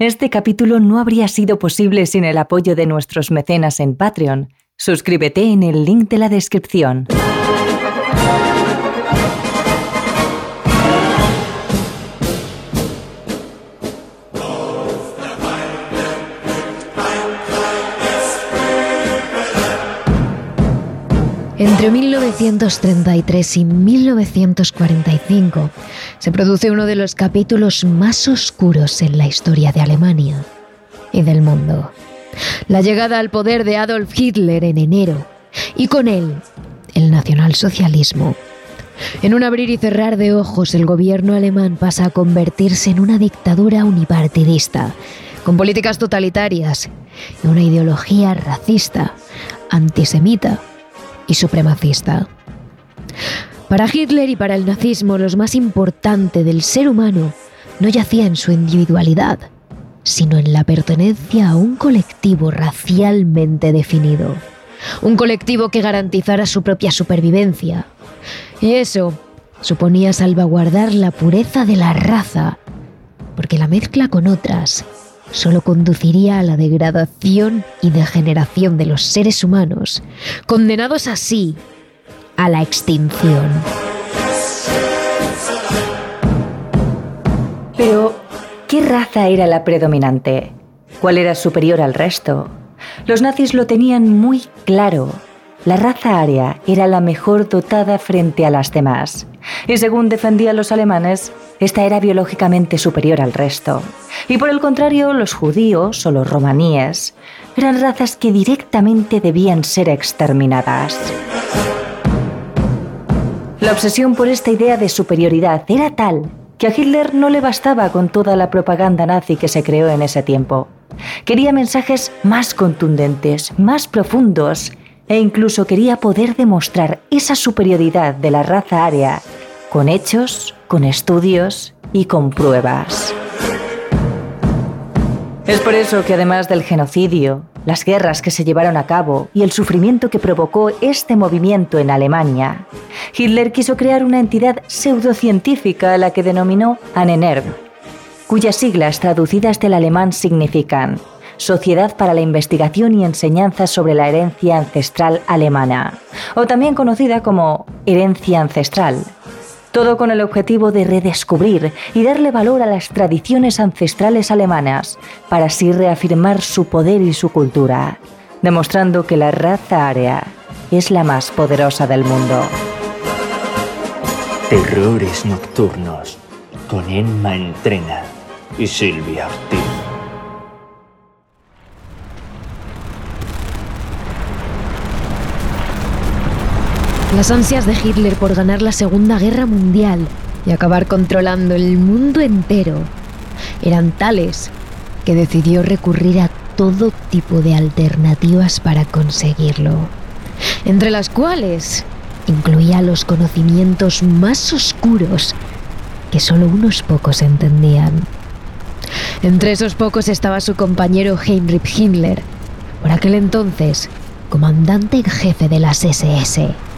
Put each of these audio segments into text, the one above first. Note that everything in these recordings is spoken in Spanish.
Este capítulo no habría sido posible sin el apoyo de nuestros mecenas en Patreon. Suscríbete en el link de la descripción. Entre 1933 y 1945 se produce uno de los capítulos más oscuros en la historia de Alemania y del mundo. La llegada al poder de Adolf Hitler en enero y con él el nacionalsocialismo. En un abrir y cerrar de ojos el gobierno alemán pasa a convertirse en una dictadura unipartidista, con políticas totalitarias y una ideología racista, antisemita y supremacista. Para Hitler y para el nazismo, lo más importante del ser humano no yacía en su individualidad, sino en la pertenencia a un colectivo racialmente definido. Un colectivo que garantizara su propia supervivencia. Y eso suponía salvaguardar la pureza de la raza, porque la mezcla con otras solo conduciría a la degradación y degeneración de los seres humanos, condenados así a la extinción. Pero, ¿qué raza era la predominante? ¿Cuál era superior al resto? Los nazis lo tenían muy claro. La raza aria era la mejor dotada frente a las demás. Y según defendían los alemanes, esta era biológicamente superior al resto. Y por el contrario, los judíos o los romaníes eran razas que directamente debían ser exterminadas. La obsesión por esta idea de superioridad era tal que a Hitler no le bastaba con toda la propaganda nazi que se creó en ese tiempo. Quería mensajes más contundentes, más profundos, e incluso quería poder demostrar esa superioridad de la raza aria con hechos, con estudios y con pruebas. Es por eso que además del genocidio, las guerras que se llevaron a cabo y el sufrimiento que provocó este movimiento en Alemania, Hitler quiso crear una entidad pseudocientífica a la que denominó ANENERV, cuyas siglas traducidas del alemán significan Sociedad para la Investigación y Enseñanza sobre la Herencia Ancestral Alemana, o también conocida como Herencia Ancestral, todo con el objetivo de redescubrir y darle valor a las tradiciones ancestrales alemanas, para así reafirmar su poder y su cultura, demostrando que la raza aria es la más poderosa del mundo. Terrores nocturnos con Emma Entrena y Silvia Ortiz. Las ansias de Hitler por ganar la Segunda Guerra Mundial y acabar controlando el mundo entero eran tales que decidió recurrir a todo tipo de alternativas para conseguirlo, entre las cuales incluía los conocimientos más oscuros que solo unos pocos entendían. Entre esos pocos estaba su compañero Heinrich Himmler, por aquel entonces comandante en jefe de las SS.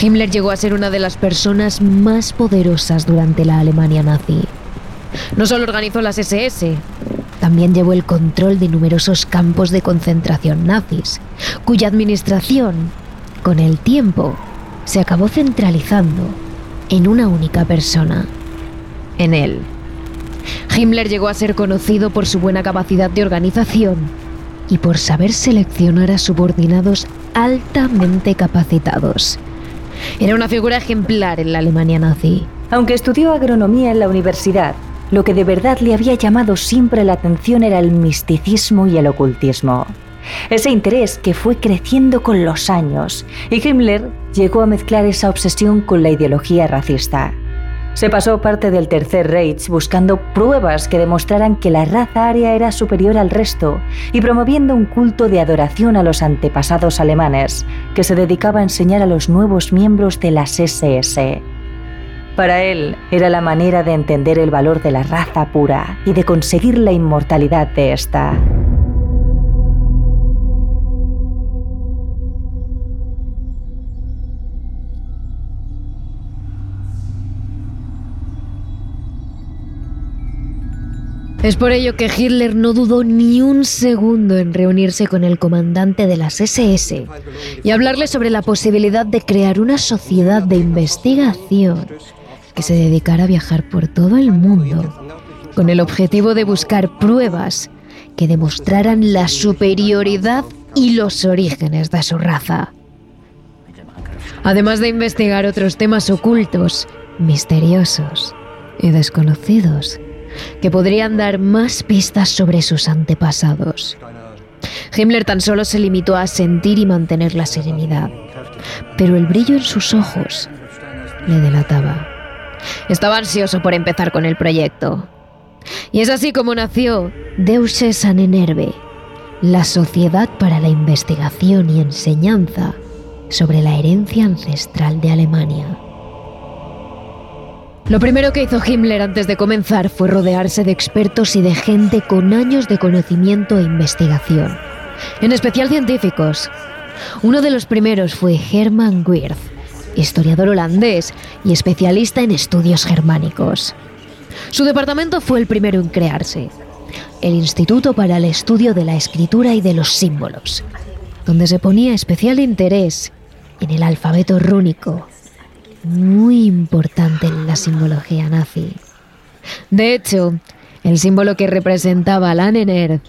Himmler llegó a ser una de las personas más poderosas durante la Alemania nazi. No solo organizó las SS, también llevó el control de numerosos campos de concentración nazis, cuya administración, con el tiempo, se acabó centralizando en una única persona, en él. Himmler llegó a ser conocido por su buena capacidad de organización y por saber seleccionar a subordinados altamente capacitados era una figura ejemplar en la Alemania nazi. Aunque estudió agronomía en la universidad, lo que de verdad le había llamado siempre la atención era el misticismo y el ocultismo. Ese interés que fue creciendo con los años, y Himmler llegó a mezclar esa obsesión con la ideología racista. Se pasó parte del Tercer Reich buscando pruebas que demostraran que la raza aria era superior al resto y promoviendo un culto de adoración a los antepasados alemanes que se dedicaba a enseñar a los nuevos miembros de las SS. Para él era la manera de entender el valor de la raza pura y de conseguir la inmortalidad de esta. Es por ello que Hitler no dudó ni un segundo en reunirse con el comandante de las SS y hablarle sobre la posibilidad de crear una sociedad de investigación que se dedicara a viajar por todo el mundo con el objetivo de buscar pruebas que demostraran la superioridad y los orígenes de su raza. Además de investigar otros temas ocultos, misteriosos y desconocidos que podrían dar más pistas sobre sus antepasados. Himmler tan solo se limitó a sentir y mantener la serenidad, pero el brillo en sus ojos le delataba. Estaba ansioso por empezar con el proyecto. Y es así como nació Deutsche Sanenerve, la Sociedad para la Investigación y Enseñanza sobre la herencia ancestral de Alemania. Lo primero que hizo Himmler antes de comenzar fue rodearse de expertos y de gente con años de conocimiento e investigación, en especial científicos. Uno de los primeros fue Hermann Wirth, historiador holandés y especialista en estudios germánicos. Su departamento fue el primero en crearse, el Instituto para el Estudio de la Escritura y de los Símbolos, donde se ponía especial interés en el alfabeto rúnico muy importante en la simbología nazi. De hecho, el símbolo que representaba la Annener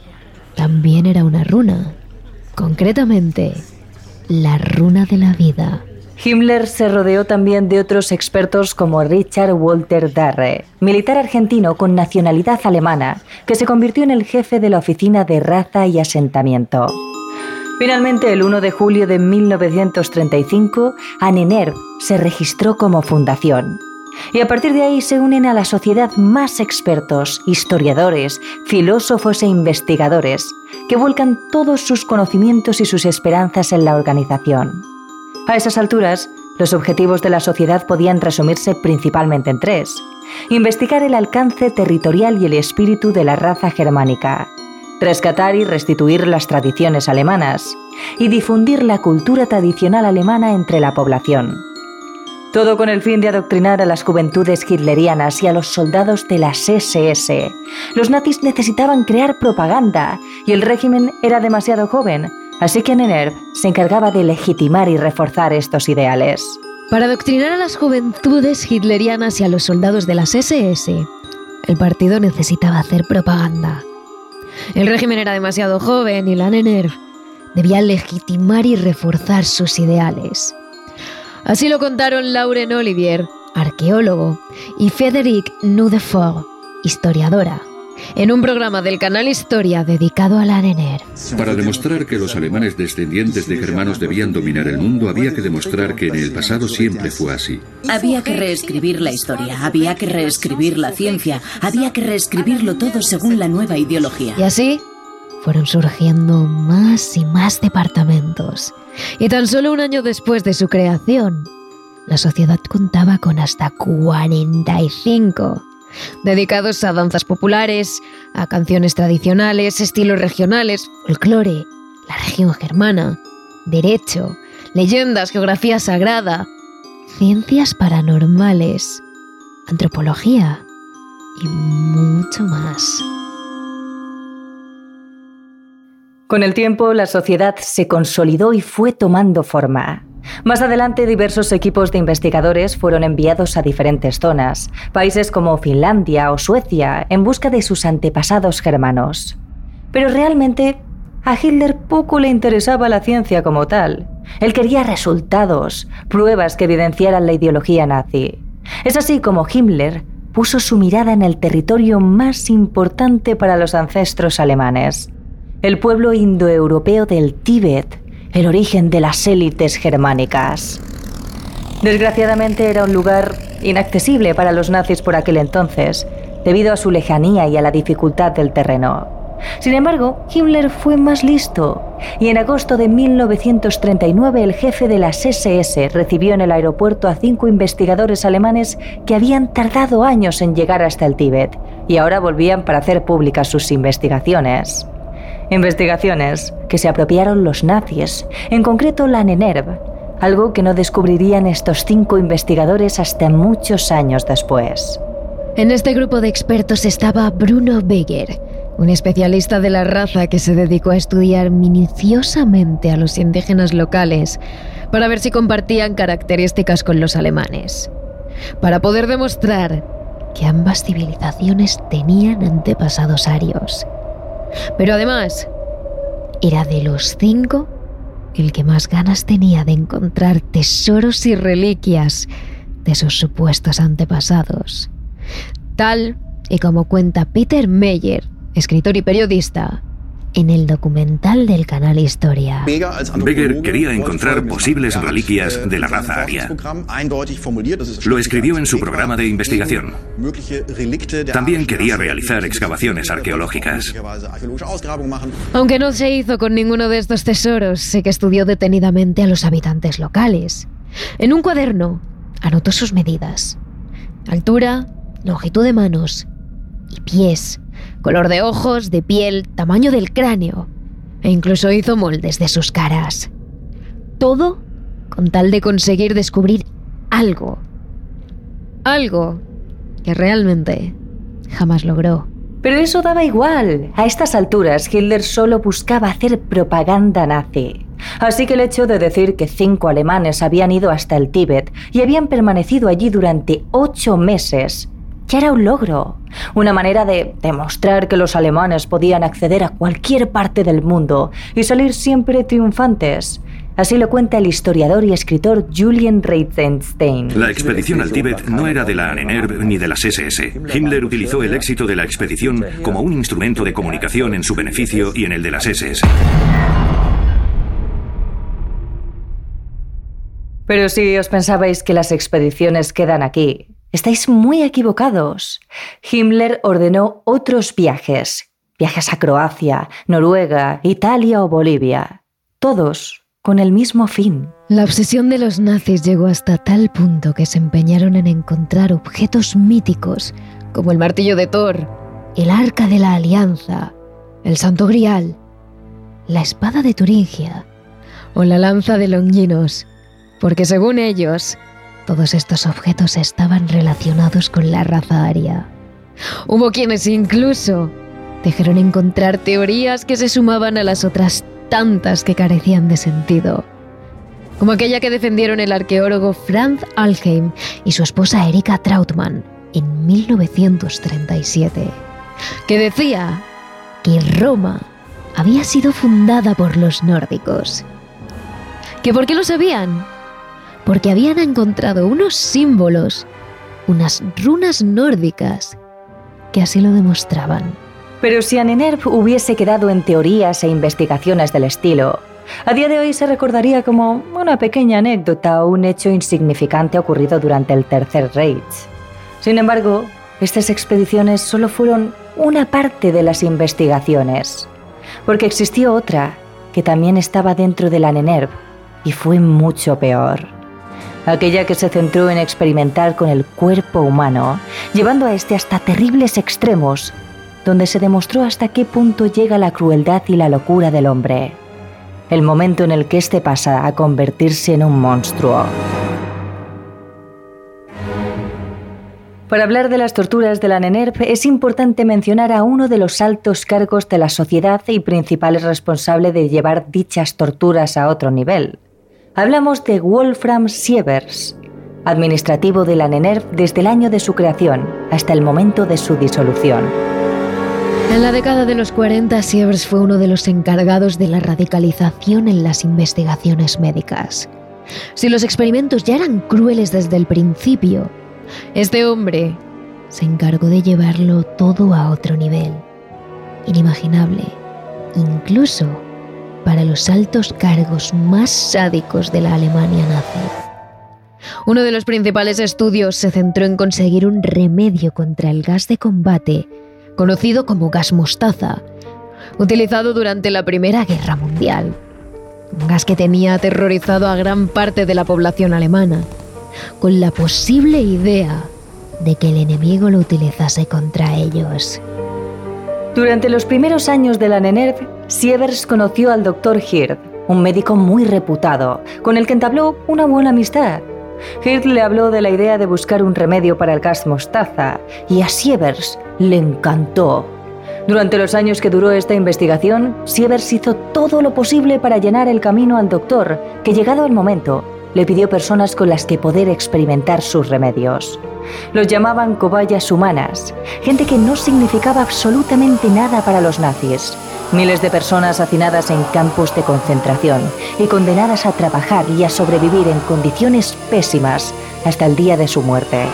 también era una runa, concretamente la runa de la vida. Himmler se rodeó también de otros expertos como Richard Walter Darre, militar argentino con nacionalidad alemana, que se convirtió en el jefe de la Oficina de Raza y Asentamiento. Finalmente, el 1 de julio de 1935, Anenerv se registró como fundación. Y a partir de ahí se unen a la sociedad más expertos, historiadores, filósofos e investigadores, que vuelcan todos sus conocimientos y sus esperanzas en la organización. A esas alturas, los objetivos de la sociedad podían resumirse principalmente en tres. Investigar el alcance territorial y el espíritu de la raza germánica, rescatar y restituir las tradiciones alemanas y difundir la cultura tradicional alemana entre la población. Todo con el fin de adoctrinar a las juventudes hitlerianas y a los soldados de las SS. Los nazis necesitaban crear propaganda y el régimen era demasiado joven, así que Nenerv se encargaba de legitimar y reforzar estos ideales. Para adoctrinar a las juventudes hitlerianas y a los soldados de las SS, el partido necesitaba hacer propaganda. El régimen era demasiado joven y la NENERV debía legitimar y reforzar sus ideales. Así lo contaron Lauren Olivier, arqueólogo, y Frédéric Nudefort, historiadora en un programa del canal Historia dedicado a la NENER. Para demostrar que los alemanes descendientes de germanos debían dominar el mundo, había que demostrar que en el pasado siempre fue así. Había que reescribir la historia, había que reescribir la ciencia, había que reescribirlo todo según la nueva ideología. Y así fueron surgiendo más y más departamentos. Y tan solo un año después de su creación, la sociedad contaba con hasta 45 dedicados a danzas populares, a canciones tradicionales, estilos regionales, folclore, la región germana, derecho, leyendas, geografía sagrada, ciencias paranormales, antropología y mucho más. Con el tiempo, la sociedad se consolidó y fue tomando forma. Más adelante, diversos equipos de investigadores fueron enviados a diferentes zonas, países como Finlandia o Suecia, en busca de sus antepasados germanos. Pero realmente, a Hitler poco le interesaba la ciencia como tal. Él quería resultados, pruebas que evidenciaran la ideología nazi. Es así como Himmler puso su mirada en el territorio más importante para los ancestros alemanes, el pueblo indoeuropeo del Tíbet, el origen de las élites germánicas. Desgraciadamente era un lugar inaccesible para los nazis por aquel entonces, debido a su lejanía y a la dificultad del terreno. Sin embargo, Himmler fue más listo y en agosto de 1939 el jefe de las SS recibió en el aeropuerto a cinco investigadores alemanes que habían tardado años en llegar hasta el Tíbet y ahora volvían para hacer públicas sus investigaciones. Investigaciones que se apropiaron los nazis, en concreto la NENERV, algo que no descubrirían estos cinco investigadores hasta muchos años después. En este grupo de expertos estaba Bruno Beger, un especialista de la raza que se dedicó a estudiar minuciosamente a los indígenas locales para ver si compartían características con los alemanes, para poder demostrar que ambas civilizaciones tenían antepasados arios. Pero además, era de los cinco el que más ganas tenía de encontrar tesoros y reliquias de sus supuestos antepasados. Tal y como cuenta Peter Meyer, escritor y periodista, en el documental del canal Historia. Beger quería encontrar posibles reliquias de la raza aria. Lo escribió en su programa de investigación. También quería realizar excavaciones arqueológicas. Aunque no se hizo con ninguno de estos tesoros, sé que estudió detenidamente a los habitantes locales. En un cuaderno anotó sus medidas. Altura, longitud de manos y pies color de ojos, de piel, tamaño del cráneo, e incluso hizo moldes de sus caras. Todo con tal de conseguir descubrir algo. Algo que realmente jamás logró. Pero eso daba igual. A estas alturas, Hitler solo buscaba hacer propaganda nazi. Así que el hecho de decir que cinco alemanes habían ido hasta el Tíbet y habían permanecido allí durante ocho meses ya era un logro, una manera de demostrar que los alemanes podían acceder a cualquier parte del mundo y salir siempre triunfantes. Así lo cuenta el historiador y escritor Julian Reitzenstein. La expedición al Tíbet no era de la ANENERV ni de las SS. Himmler utilizó el éxito de la expedición como un instrumento de comunicación en su beneficio y en el de las SS. Pero si os pensabais que las expediciones quedan aquí, Estáis muy equivocados. Himmler ordenó otros viajes, viajes a Croacia, Noruega, Italia o Bolivia, todos con el mismo fin. La obsesión de los nazis llegó hasta tal punto que se empeñaron en encontrar objetos míticos como el martillo de Thor, el arca de la alianza, el santo grial, la espada de Turingia o la lanza de Longinos, porque según ellos, todos estos objetos estaban relacionados con la raza aria. Hubo quienes incluso dejaron encontrar teorías que se sumaban a las otras tantas que carecían de sentido, como aquella que defendieron el arqueólogo Franz Alheim y su esposa Erika Trautmann en 1937, que decía que Roma había sido fundada por los nórdicos. ¿Que por qué lo sabían? Porque habían encontrado unos símbolos, unas runas nórdicas, que así lo demostraban. Pero si Anenerv hubiese quedado en teorías e investigaciones del estilo, a día de hoy se recordaría como una pequeña anécdota o un hecho insignificante ocurrido durante el Tercer Reich. Sin embargo, estas expediciones solo fueron una parte de las investigaciones, porque existió otra que también estaba dentro de la Nenerv y fue mucho peor aquella que se centró en experimentar con el cuerpo humano, llevando a este hasta terribles extremos, donde se demostró hasta qué punto llega la crueldad y la locura del hombre, el momento en el que éste pasa a convertirse en un monstruo. Para hablar de las torturas de la NENERP es importante mencionar a uno de los altos cargos de la sociedad y principales responsable de llevar dichas torturas a otro nivel, Hablamos de Wolfram Sievers, administrativo de la NENERV desde el año de su creación hasta el momento de su disolución. En la década de los 40, Sievers fue uno de los encargados de la radicalización en las investigaciones médicas. Si los experimentos ya eran crueles desde el principio, este hombre se encargó de llevarlo todo a otro nivel, inimaginable, incluso para los altos cargos más sádicos de la Alemania nazi. Uno de los principales estudios se centró en conseguir un remedio contra el gas de combate, conocido como gas mostaza, utilizado durante la Primera Guerra Mundial. Un gas que tenía aterrorizado a gran parte de la población alemana, con la posible idea de que el enemigo lo utilizase contra ellos. Durante los primeros años de la NENERV, Sievers conoció al Dr. Hird, un médico muy reputado, con el que entabló una buena amistad. Hirt le habló de la idea de buscar un remedio para el gas mostaza y a Sievers le encantó. Durante los años que duró esta investigación, Sievers hizo todo lo posible para llenar el camino al doctor, que llegado el momento, le pidió personas con las que poder experimentar sus remedios. Los llamaban cobayas humanas, gente que no significaba absolutamente nada para los nazis. Miles de personas hacinadas en campos de concentración y condenadas a trabajar y a sobrevivir en condiciones pésimas hasta el día de su muerte.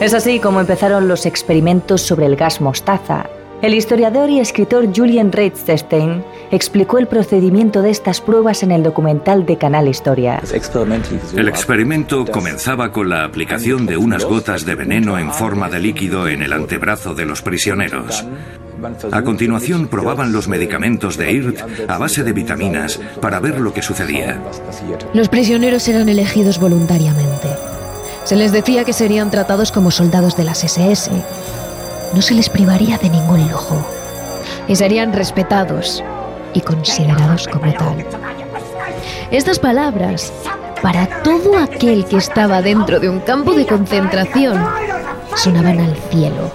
Es así como empezaron los experimentos sobre el gas mostaza. El historiador y escritor Julian Reitstein explicó el procedimiento de estas pruebas en el documental de Canal Historia. El experimento comenzaba con la aplicación de unas gotas de veneno en forma de líquido en el antebrazo de los prisioneros. A continuación probaban los medicamentos de IRT a base de vitaminas para ver lo que sucedía. Los prisioneros eran elegidos voluntariamente. Se les decía que serían tratados como soldados de las SS. No se les privaría de ningún lujo. Y serían respetados y considerados como tal. Estas palabras, para todo aquel que estaba dentro de un campo de concentración, sonaban al cielo.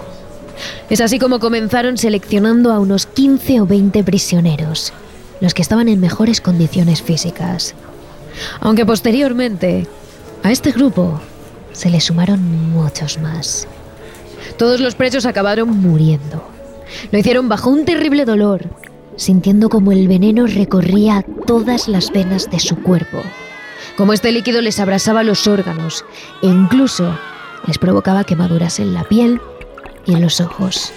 Es así como comenzaron seleccionando a unos 15 o 20 prisioneros, los que estaban en mejores condiciones físicas. Aunque posteriormente, a este grupo se le sumaron muchos más. Todos los presos acabaron muriendo. Lo hicieron bajo un terrible dolor, sintiendo como el veneno recorría todas las venas de su cuerpo, como este líquido les abrasaba los órganos e incluso les provocaba quemaduras en la piel y en los ojos.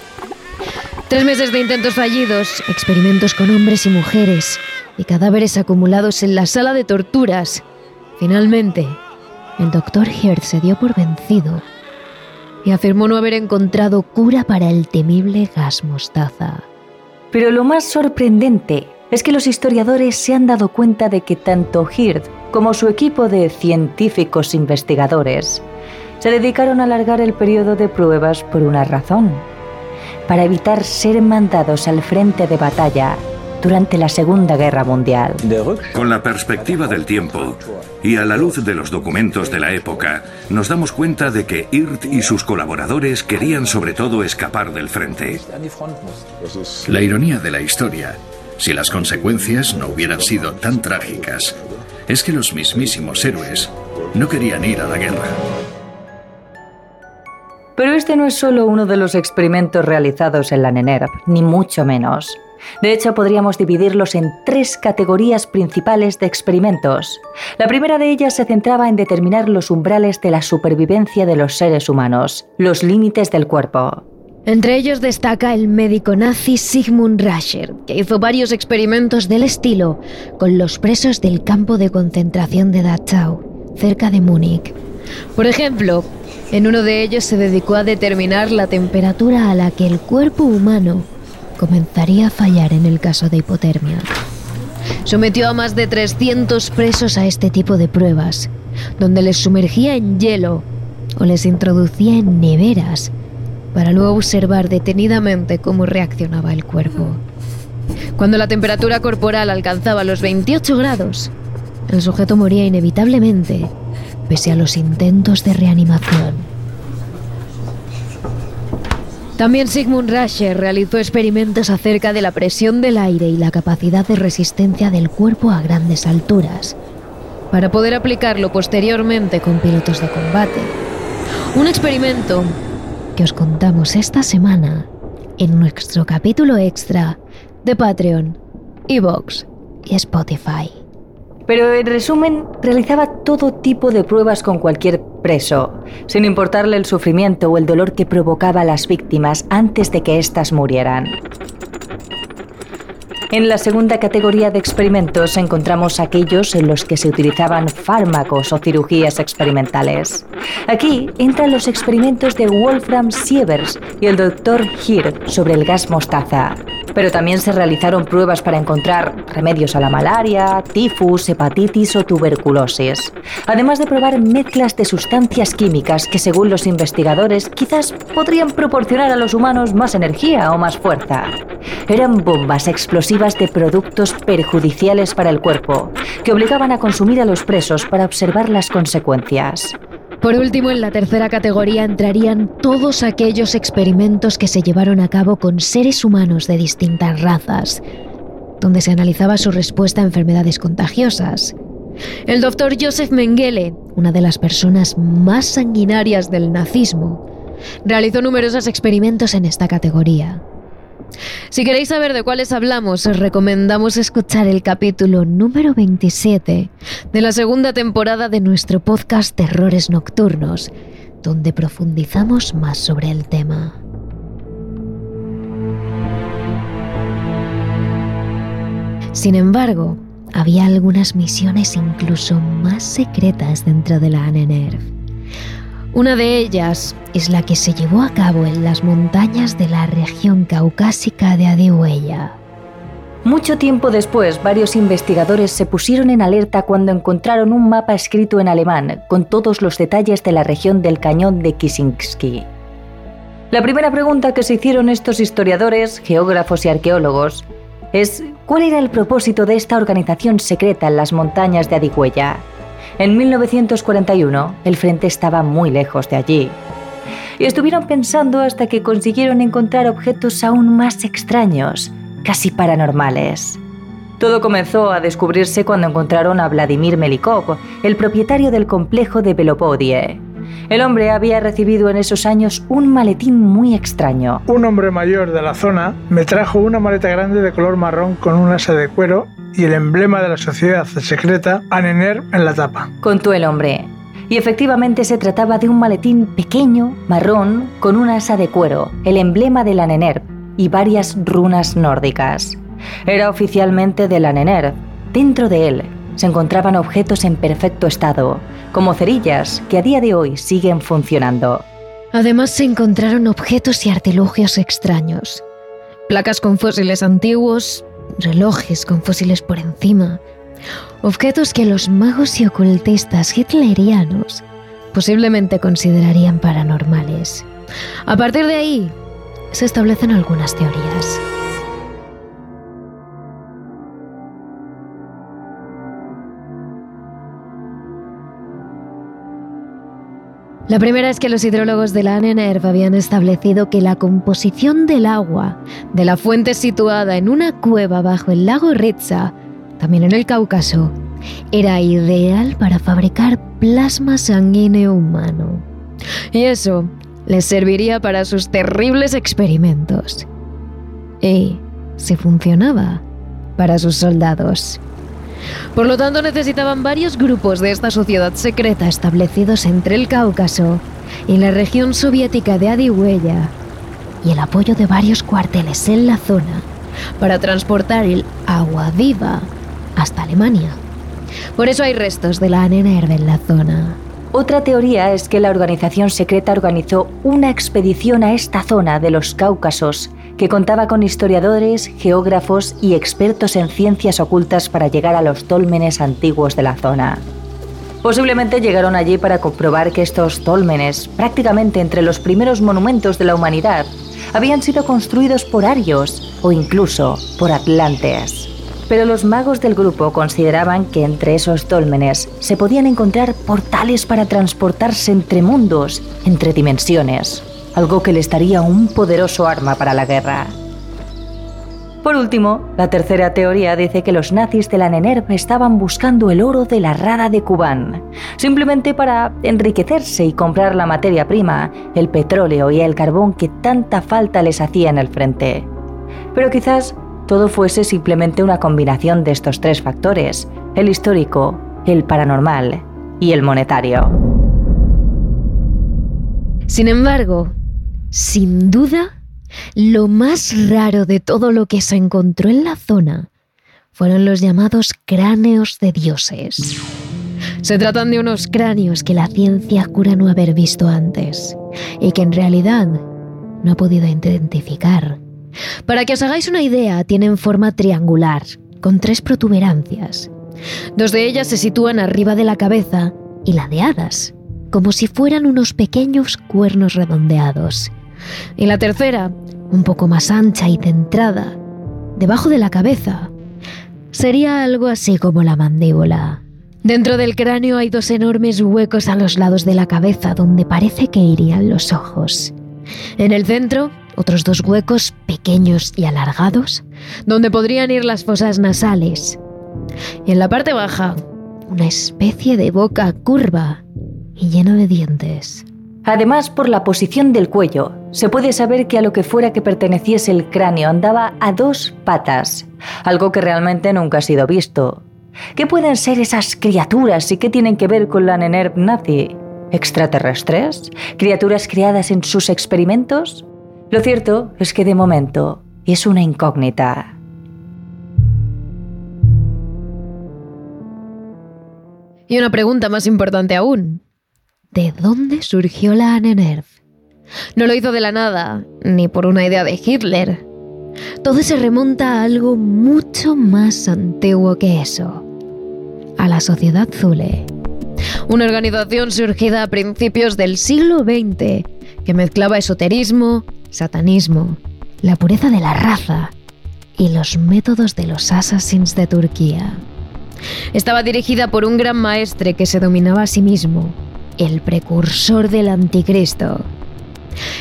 Tres meses de intentos fallidos, experimentos con hombres y mujeres y cadáveres acumulados en la sala de torturas. Finalmente, el doctor Heard se dio por vencido y afirmó no haber encontrado cura para el temible gas mostaza. Pero lo más sorprendente es que los historiadores se han dado cuenta de que tanto Heard como su equipo de científicos investigadores se dedicaron a alargar el periodo de pruebas por una razón, para evitar ser mandados al frente de batalla durante la Segunda Guerra Mundial. Con la perspectiva del tiempo y a la luz de los documentos de la época, nos damos cuenta de que IRT y sus colaboradores querían sobre todo escapar del frente. La ironía de la historia, si las consecuencias no hubieran sido tan trágicas, es que los mismísimos héroes no querían ir a la guerra. Pero este no es solo uno de los experimentos realizados en la NENERV, ni mucho menos. De hecho, podríamos dividirlos en tres categorías principales de experimentos. La primera de ellas se centraba en determinar los umbrales de la supervivencia de los seres humanos, los límites del cuerpo. Entre ellos destaca el médico nazi Sigmund Rascher, que hizo varios experimentos del estilo con los presos del campo de concentración de Dachau, cerca de Múnich. Por ejemplo, en uno de ellos se dedicó a determinar la temperatura a la que el cuerpo humano comenzaría a fallar en el caso de hipotermia. Sometió a más de 300 presos a este tipo de pruebas, donde les sumergía en hielo o les introducía en neveras para luego observar detenidamente cómo reaccionaba el cuerpo. Cuando la temperatura corporal alcanzaba los 28 grados, el sujeto moría inevitablemente, pese a los intentos de reanimación. También Sigmund Rascher realizó experimentos acerca de la presión del aire y la capacidad de resistencia del cuerpo a grandes alturas, para poder aplicarlo posteriormente con pilotos de combate. Un experimento que os contamos esta semana en nuestro capítulo extra de Patreon, Evox y Spotify. Pero en resumen, realizaba todo tipo de pruebas con cualquier preso, sin importarle el sufrimiento o el dolor que provocaba a las víctimas antes de que éstas murieran. En la segunda categoría de experimentos encontramos aquellos en los que se utilizaban fármacos o cirugías experimentales. Aquí entran los experimentos de Wolfram Sievers y el Dr. Hird sobre el gas mostaza. Pero también se realizaron pruebas para encontrar remedios a la malaria, tifus, hepatitis o tuberculosis. Además de probar mezclas de sustancias químicas que según los investigadores quizás podrían proporcionar a los humanos más energía o más fuerza. Eran bombas explosivas de productos perjudiciales para el cuerpo, que obligaban a consumir a los presos para observar las consecuencias. Por último, en la tercera categoría entrarían todos aquellos experimentos que se llevaron a cabo con seres humanos de distintas razas, donde se analizaba su respuesta a enfermedades contagiosas. El doctor Joseph Mengele, una de las personas más sanguinarias del nazismo, realizó numerosos experimentos en esta categoría. Si queréis saber de cuáles hablamos, os recomendamos escuchar el capítulo número 27 de la segunda temporada de nuestro podcast Terrores Nocturnos, donde profundizamos más sobre el tema. Sin embargo, había algunas misiones incluso más secretas dentro de la ANENERV. Una de ellas es la que se llevó a cabo en las montañas de la región caucásica de Adihuella. Mucho tiempo después, varios investigadores se pusieron en alerta cuando encontraron un mapa escrito en alemán con todos los detalles de la región del cañón de Kisinsky. La primera pregunta que se hicieron estos historiadores, geógrafos y arqueólogos es ¿cuál era el propósito de esta organización secreta en las montañas de Adihuella? En 1941, el frente estaba muy lejos de allí. Y estuvieron pensando hasta que consiguieron encontrar objetos aún más extraños, casi paranormales. Todo comenzó a descubrirse cuando encontraron a Vladimir Melikov, el propietario del complejo de Belopodie. El hombre había recibido en esos años un maletín muy extraño. Un hombre mayor de la zona me trajo una maleta grande de color marrón con un asa de cuero y el emblema de la sociedad secreta Anener en la tapa. Contó el hombre. Y efectivamente se trataba de un maletín pequeño, marrón, con una asa de cuero, el emblema de la Nener y varias runas nórdicas. Era oficialmente de la Nener. Dentro de él se encontraban objetos en perfecto estado, como cerillas que a día de hoy siguen funcionando. Además se encontraron objetos y artilugios extraños. Placas con fósiles antiguos, relojes con fósiles por encima, objetos que los magos y ocultistas hitlerianos posiblemente considerarían paranormales. A partir de ahí, se establecen algunas teorías. La primera es que los hidrólogos de la ANENERV habían establecido que la composición del agua de la fuente situada en una cueva bajo el lago Ritza, también en el Cáucaso, era ideal para fabricar plasma sanguíneo humano. Y eso les serviría para sus terribles experimentos. Y, si funcionaba, para sus soldados. Por lo tanto, necesitaban varios grupos de esta sociedad secreta establecidos entre el Cáucaso y la región soviética de Adihuella y el apoyo de varios cuarteles en la zona para transportar el agua viva hasta Alemania. Por eso hay restos de la ANENERV en la zona. Otra teoría es que la organización secreta organizó una expedición a esta zona de los Cáucasos que contaba con historiadores, geógrafos y expertos en ciencias ocultas para llegar a los tólmenes antiguos de la zona. Posiblemente llegaron allí para comprobar que estos tólmenes, prácticamente entre los primeros monumentos de la humanidad, habían sido construidos por arios o incluso por atlantes. Pero los magos del grupo consideraban que entre esos tólmenes se podían encontrar portales para transportarse entre mundos, entre dimensiones algo que les daría un poderoso arma para la guerra. Por último, la tercera teoría dice que los nazis de la NENERV estaban buscando el oro de la rada de Kubán, simplemente para enriquecerse y comprar la materia prima, el petróleo y el carbón que tanta falta les hacía en el frente. Pero quizás todo fuese simplemente una combinación de estos tres factores, el histórico, el paranormal y el monetario. Sin embargo, sin duda, lo más raro de todo lo que se encontró en la zona fueron los llamados cráneos de dioses. Se tratan de unos cráneos que la ciencia cura no haber visto antes y que en realidad no ha podido identificar. Para que os hagáis una idea, tienen forma triangular, con tres protuberancias. Dos de ellas se sitúan arriba de la cabeza y ladeadas, como si fueran unos pequeños cuernos redondeados y la tercera, un poco más ancha y centrada, debajo de la cabeza. Sería algo así como la mandíbula. Dentro del cráneo hay dos enormes huecos a los lados de la cabeza donde parece que irían los ojos. En el centro, otros dos huecos pequeños y alargados, donde podrían ir las fosas nasales. Y en la parte baja, una especie de boca curva y llena de dientes. Además, por la posición del cuello, se puede saber que a lo que fuera que perteneciese el cráneo andaba a dos patas, algo que realmente nunca ha sido visto. ¿Qué pueden ser esas criaturas y qué tienen que ver con la Nenerv nazi? ¿Extraterrestres? ¿Criaturas creadas en sus experimentos? Lo cierto es que de momento es una incógnita. Y una pregunta más importante aún. ¿De dónde surgió la Anenerv? No lo hizo de la nada, ni por una idea de Hitler. Todo se remonta a algo mucho más antiguo que eso. A la Sociedad Zule. Una organización surgida a principios del siglo XX que mezclaba esoterismo, satanismo, la pureza de la raza y los métodos de los assassins de Turquía. Estaba dirigida por un gran maestre que se dominaba a sí mismo, el precursor del anticristo.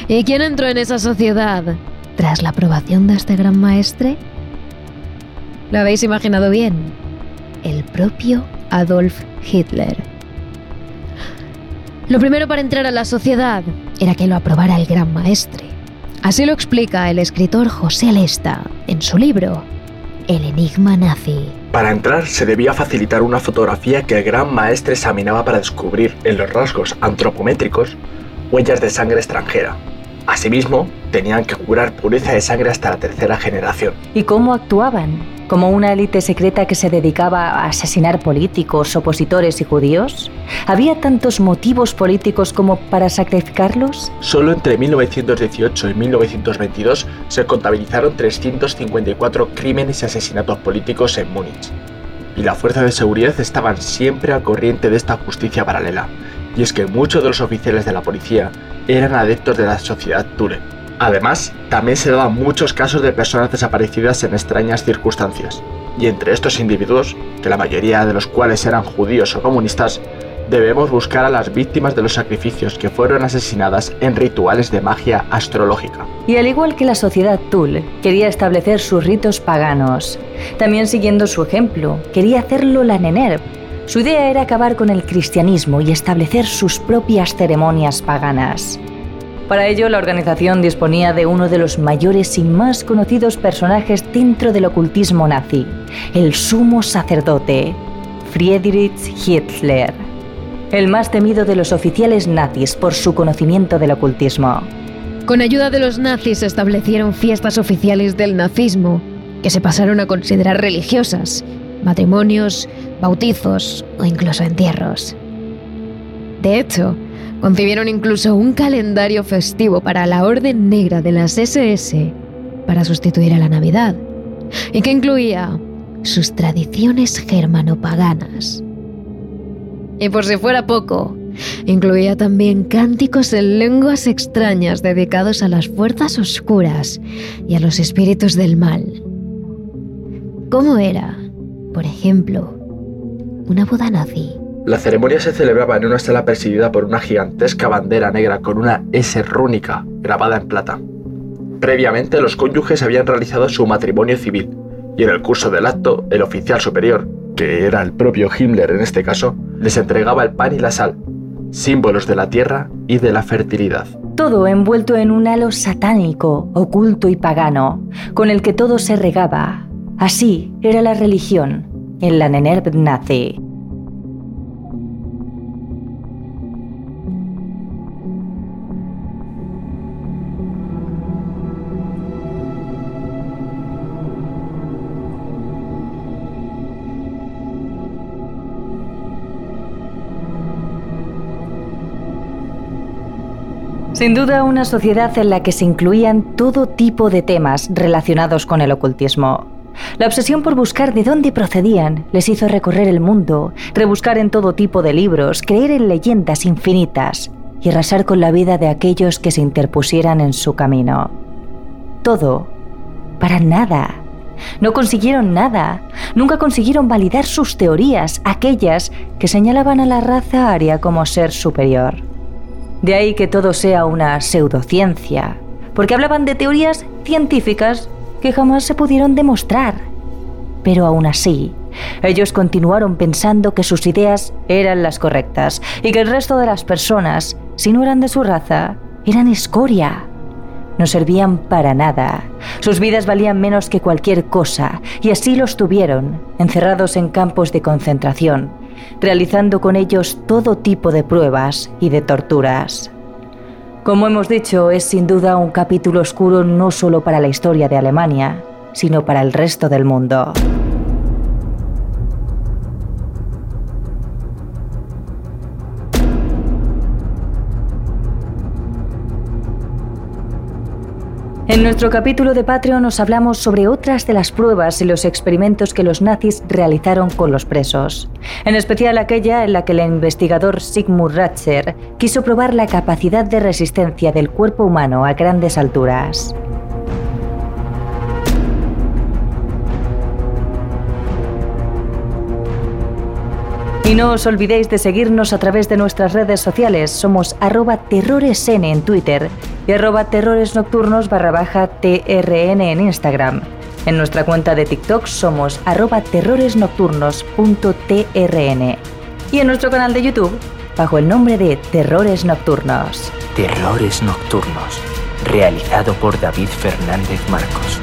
¿Y quién entró en esa sociedad tras la aprobación de este gran maestre? ¿Lo habéis imaginado bien? El propio Adolf Hitler. Lo primero para entrar a la sociedad era que lo aprobara el gran maestre. Así lo explica el escritor José Lesta en su libro El enigma nazi. Para entrar se debía facilitar una fotografía que el gran maestre examinaba para descubrir en los rasgos antropométricos huellas de sangre extranjera. Asimismo, tenían que curar pureza de sangre hasta la tercera generación. ¿Y cómo actuaban? ¿Como una élite secreta que se dedicaba a asesinar políticos, opositores y judíos? ¿Había tantos motivos políticos como para sacrificarlos? Solo entre 1918 y 1922 se contabilizaron 354 crímenes y asesinatos políticos en Múnich. Y las fuerzas de seguridad estaban siempre al corriente de esta justicia paralela. Y es que muchos de los oficiales de la policía eran adeptos de la sociedad Ture Además, también se daban muchos casos de personas desaparecidas en extrañas circunstancias, y entre estos individuos, que la mayoría de los cuales eran judíos o comunistas, debemos buscar a las víctimas de los sacrificios que fueron asesinadas en rituales de magia astrológica. Y al igual que la sociedad Tul quería establecer sus ritos paganos, también siguiendo su ejemplo, quería hacerlo la Nenerv. Su idea era acabar con el cristianismo y establecer sus propias ceremonias paganas. Para ello, la organización disponía de uno de los mayores y más conocidos personajes dentro del ocultismo nazi, el sumo sacerdote, Friedrich Hitler, el más temido de los oficiales nazis por su conocimiento del ocultismo. Con ayuda de los nazis se establecieron fiestas oficiales del nazismo, que se pasaron a considerar religiosas, matrimonios, bautizos o incluso entierros. De hecho, Concibieron incluso un calendario festivo para la Orden Negra de las SS para sustituir a la Navidad, y que incluía sus tradiciones germanopaganas. Y por si fuera poco, incluía también cánticos en lenguas extrañas dedicados a las fuerzas oscuras y a los espíritus del mal. ¿Cómo era, por ejemplo, una boda nazi? La ceremonia se celebraba en una sala presidida por una gigantesca bandera negra con una S rúnica grabada en plata. Previamente los cónyuges habían realizado su matrimonio civil y en el curso del acto el oficial superior, que era el propio Himmler en este caso, les entregaba el pan y la sal, símbolos de la tierra y de la fertilidad. Todo envuelto en un halo satánico, oculto y pagano, con el que todo se regaba. Así era la religión en la Nenerv nazi. Sin duda una sociedad en la que se incluían todo tipo de temas relacionados con el ocultismo. La obsesión por buscar de dónde procedían les hizo recorrer el mundo, rebuscar en todo tipo de libros, creer en leyendas infinitas y arrasar con la vida de aquellos que se interpusieran en su camino. Todo para nada, No consiguieron nada. Nunca consiguieron validar sus teorías, aquellas que señalaban a la raza aria como ser superior. De ahí que todo sea una pseudociencia, porque hablaban de teorías científicas que jamás se pudieron demostrar. Pero aún así, ellos continuaron pensando que sus ideas eran las correctas y que el resto de las personas, si no eran de su raza, eran escoria. No servían para nada. Sus vidas valían menos que cualquier cosa y así los tuvieron, encerrados en campos de concentración, realizando con ellos todo tipo de pruebas y de torturas. Como hemos dicho, es sin duda un capítulo oscuro no solo para la historia de Alemania, sino para el resto del mundo. En nuestro capítulo de Patreon nos hablamos sobre otras de las pruebas y los experimentos que los nazis realizaron con los presos, en especial aquella en la que el investigador Sigmund Ratzer quiso probar la capacidad de resistencia del cuerpo humano a grandes alturas. Y no os olvidéis de seguirnos a través de nuestras redes sociales. Somos arroba terroresn en Twitter y arroba terroresnocturnos barra baja trn en Instagram. En nuestra cuenta de TikTok somos arroba terroresnocturnos.trn. Y en nuestro canal de YouTube, bajo el nombre de Terrores Nocturnos. Terrores Nocturnos, realizado por David Fernández Marcos.